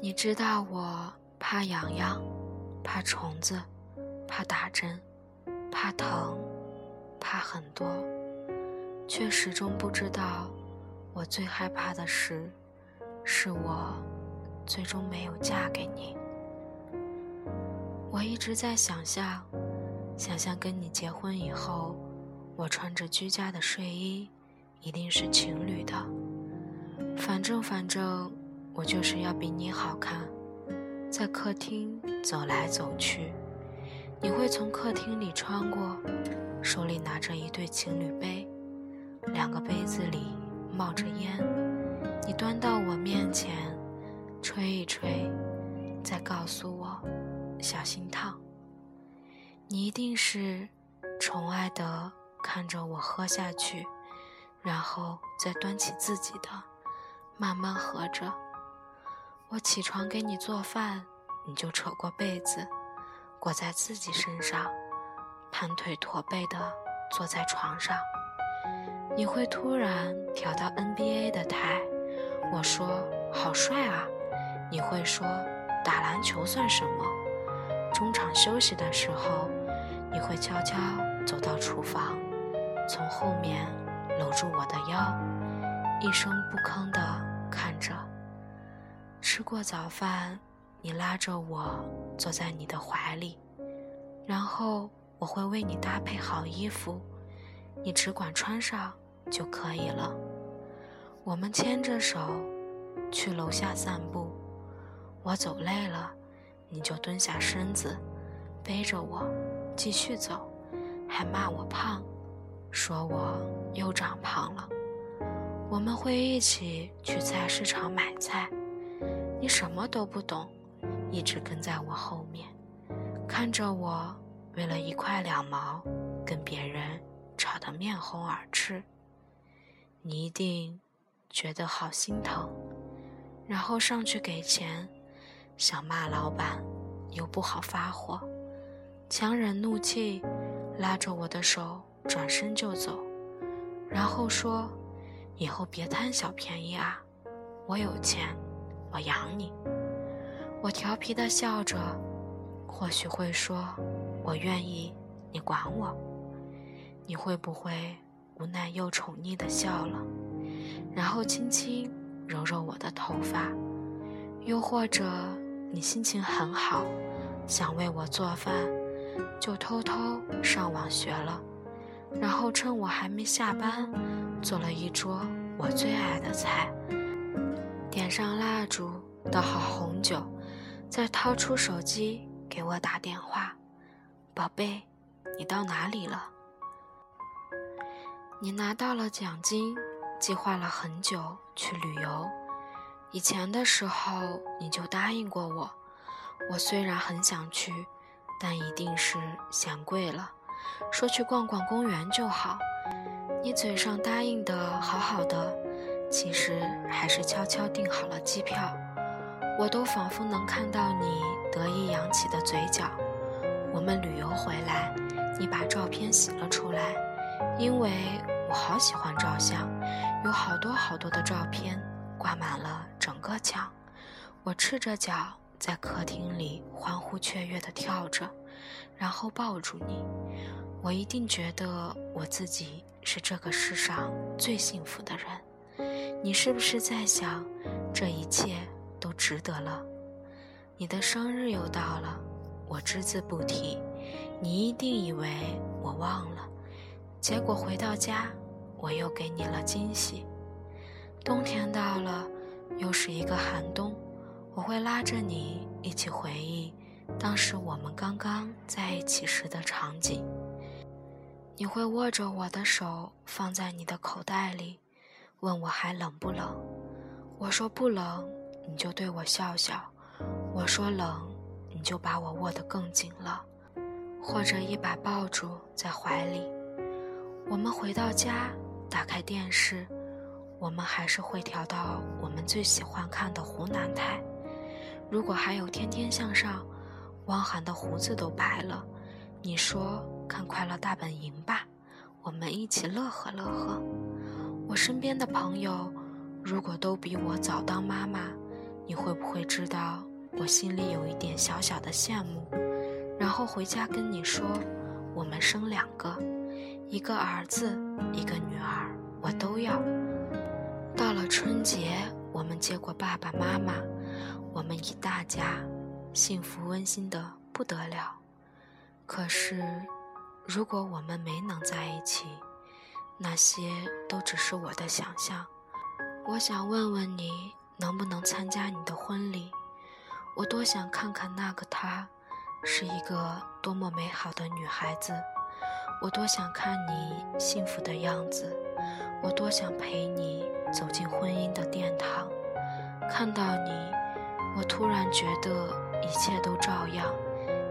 你知道我怕痒痒，怕虫子，怕打针，怕疼，怕很多，却始终不知道，我最害怕的事，是我最终没有嫁给你。我一直在想象，想象跟你结婚以后，我穿着居家的睡衣，一定是情侣的。反正反正。我就是要比你好看，在客厅走来走去，你会从客厅里穿过，手里拿着一对情侣杯，两个杯子里冒着烟，你端到我面前，吹一吹，再告诉我小心烫。你一定是宠爱的看着我喝下去，然后再端起自己的，慢慢喝着。我起床给你做饭，你就扯过被子，裹在自己身上，盘腿驼背的坐在床上。你会突然调到 NBA 的台，我说好帅啊。你会说打篮球算什么？中场休息的时候，你会悄悄走到厨房，从后面搂住我的腰，一声不吭的看着。吃过早饭，你拉着我坐在你的怀里，然后我会为你搭配好衣服，你只管穿上就可以了。我们牵着手去楼下散步，我走累了，你就蹲下身子背着我继续走，还骂我胖，说我又长胖了。我们会一起去菜市场买菜。你什么都不懂，一直跟在我后面，看着我为了一块两毛跟别人吵得面红耳赤。你一定觉得好心疼，然后上去给钱，想骂老板，又不好发火，强忍怒气，拉着我的手转身就走，然后说：“以后别贪小便宜啊，我有钱。”我养你，我调皮的笑着，或许会说，我愿意你管我。你会不会无奈又宠溺的笑了，然后轻轻揉揉我的头发？又或者你心情很好，想为我做饭，就偷偷上网学了，然后趁我还没下班，做了一桌我最爱的菜。点上蜡烛，倒好红酒，再掏出手机给我打电话：“宝贝，你到哪里了？你拿到了奖金，计划了很久去旅游。以前的时候你就答应过我，我虽然很想去，但一定是嫌贵了，说去逛逛公园就好。你嘴上答应的好好的。”其实还是悄悄订好了机票，我都仿佛能看到你得意扬起的嘴角。我们旅游回来，你把照片洗了出来，因为我好喜欢照相，有好多好多的照片挂满了整个墙。我赤着脚在客厅里欢呼雀跃地跳着，然后抱住你，我一定觉得我自己是这个世上最幸福的人。你是不是在想，这一切都值得了？你的生日又到了，我只字不提，你一定以为我忘了。结果回到家，我又给你了惊喜。冬天到了，又是一个寒冬，我会拉着你一起回忆当时我们刚刚在一起时的场景。你会握着我的手，放在你的口袋里。问我还冷不冷？我说不冷，你就对我笑笑；我说冷，你就把我握得更紧了，或者一把抱住在怀里。我们回到家，打开电视，我们还是会调到我们最喜欢看的湖南台。如果还有《天天向上》，汪涵的胡子都白了，你说看《快乐大本营》吧，我们一起乐呵乐呵。我身边的朋友，如果都比我早当妈妈，你会不会知道我心里有一点小小的羡慕？然后回家跟你说，我们生两个，一个儿子，一个女儿，我都要。到了春节，我们接过爸爸妈妈，我们一大家，幸福温馨的不得了。可是，如果我们没能在一起，那些都只是我的想象。我想问问你，能不能参加你的婚礼？我多想看看那个她，是一个多么美好的女孩子。我多想看你幸福的样子。我多想陪你走进婚姻的殿堂。看到你，我突然觉得一切都照样。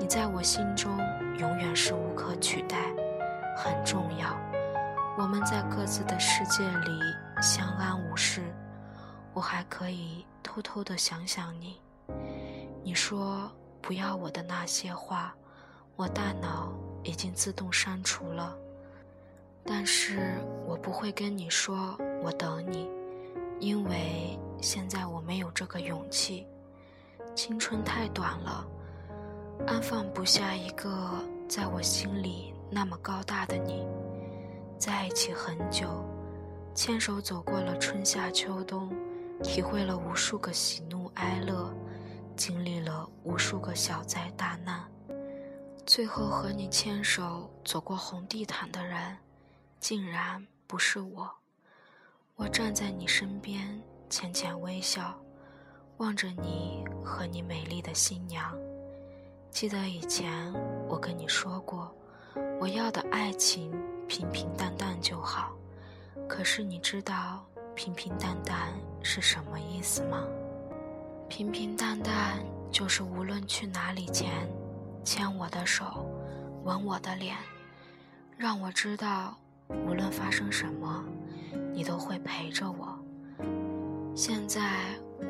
你在我心中永远是无可取代，很重要。我们在各自的世界里。相安无事，我还可以偷偷的想想你。你说不要我的那些话，我大脑已经自动删除了。但是我不会跟你说我等你，因为现在我没有这个勇气。青春太短了，安放不下一个在我心里那么高大的你。在一起很久。牵手走过了春夏秋冬，体会了无数个喜怒哀乐，经历了无数个小灾大难，最后和你牵手走过红地毯的人，竟然不是我。我站在你身边，浅浅微笑，望着你和你美丽的新娘。记得以前我跟你说过，我要的爱情平平淡淡就好。可是你知道平平淡淡是什么意思吗？平平淡淡就是无论去哪里前，牵我的手，吻我的脸，让我知道无论发生什么，你都会陪着我。现在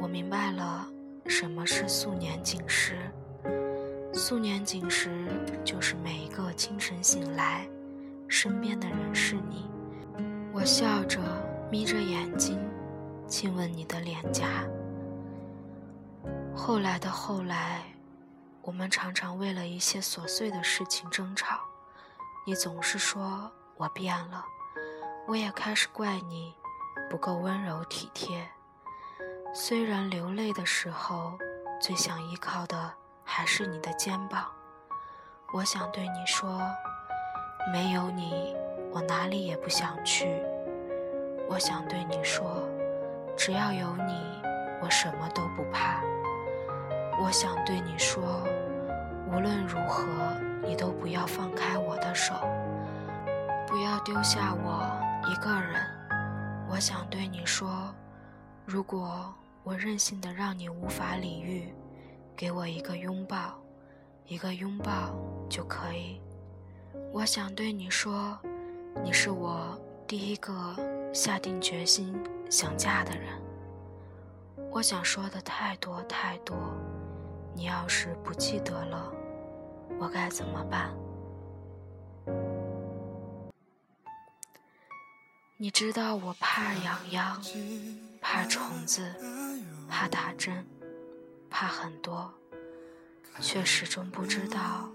我明白了什么是素年锦时。素年锦时就是每一个清晨醒来，身边的人是你。我笑着，眯着眼睛，亲吻你的脸颊。后来的后来，我们常常为了一些琐碎的事情争吵。你总是说我变了，我也开始怪你不够温柔体贴。虽然流泪的时候，最想依靠的还是你的肩膀。我想对你说，没有你。我哪里也不想去。我想对你说，只要有你，我什么都不怕。我想对你说，无论如何，你都不要放开我的手，不要丢下我一个人。我想对你说，如果我任性的让你无法理喻，给我一个拥抱，一个拥抱就可以。我想对你说。你是我第一个下定决心想嫁的人。我想说的太多太多，你要是不记得了，我该怎么办？你知道我怕痒痒，怕虫子，怕打针，怕很多，却始终不知道，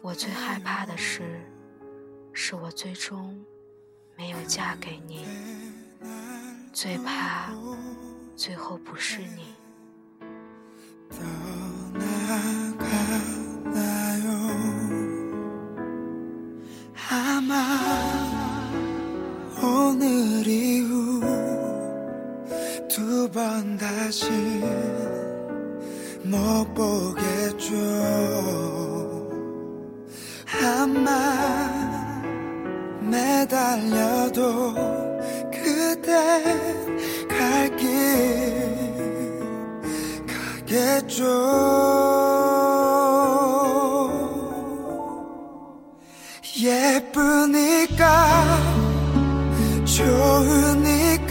我最害怕的事。是我最终没有嫁给你，最怕最后不是你。 예쁘니까 좋으니까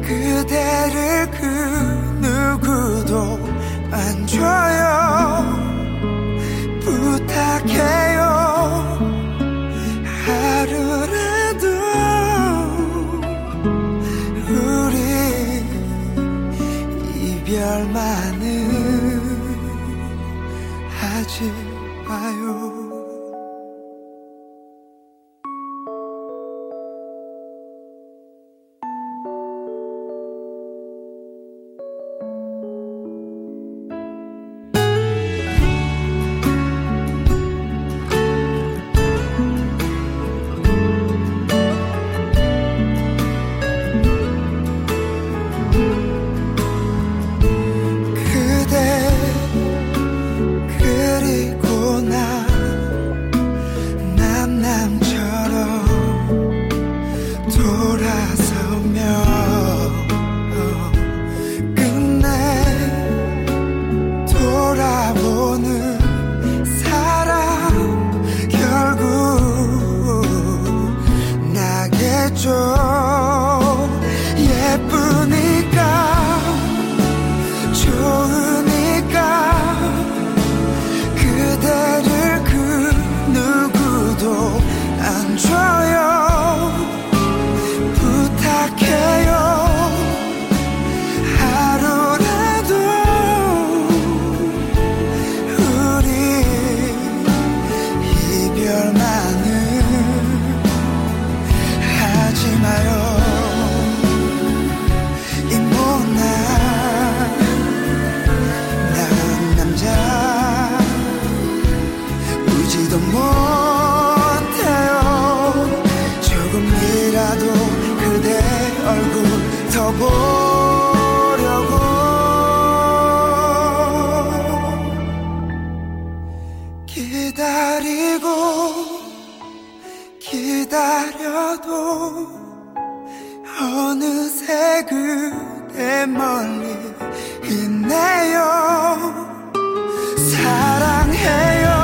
그대를 그 누구도 안 줘요 기다려도 어느새 그대 멀리 있네요. 사랑해요.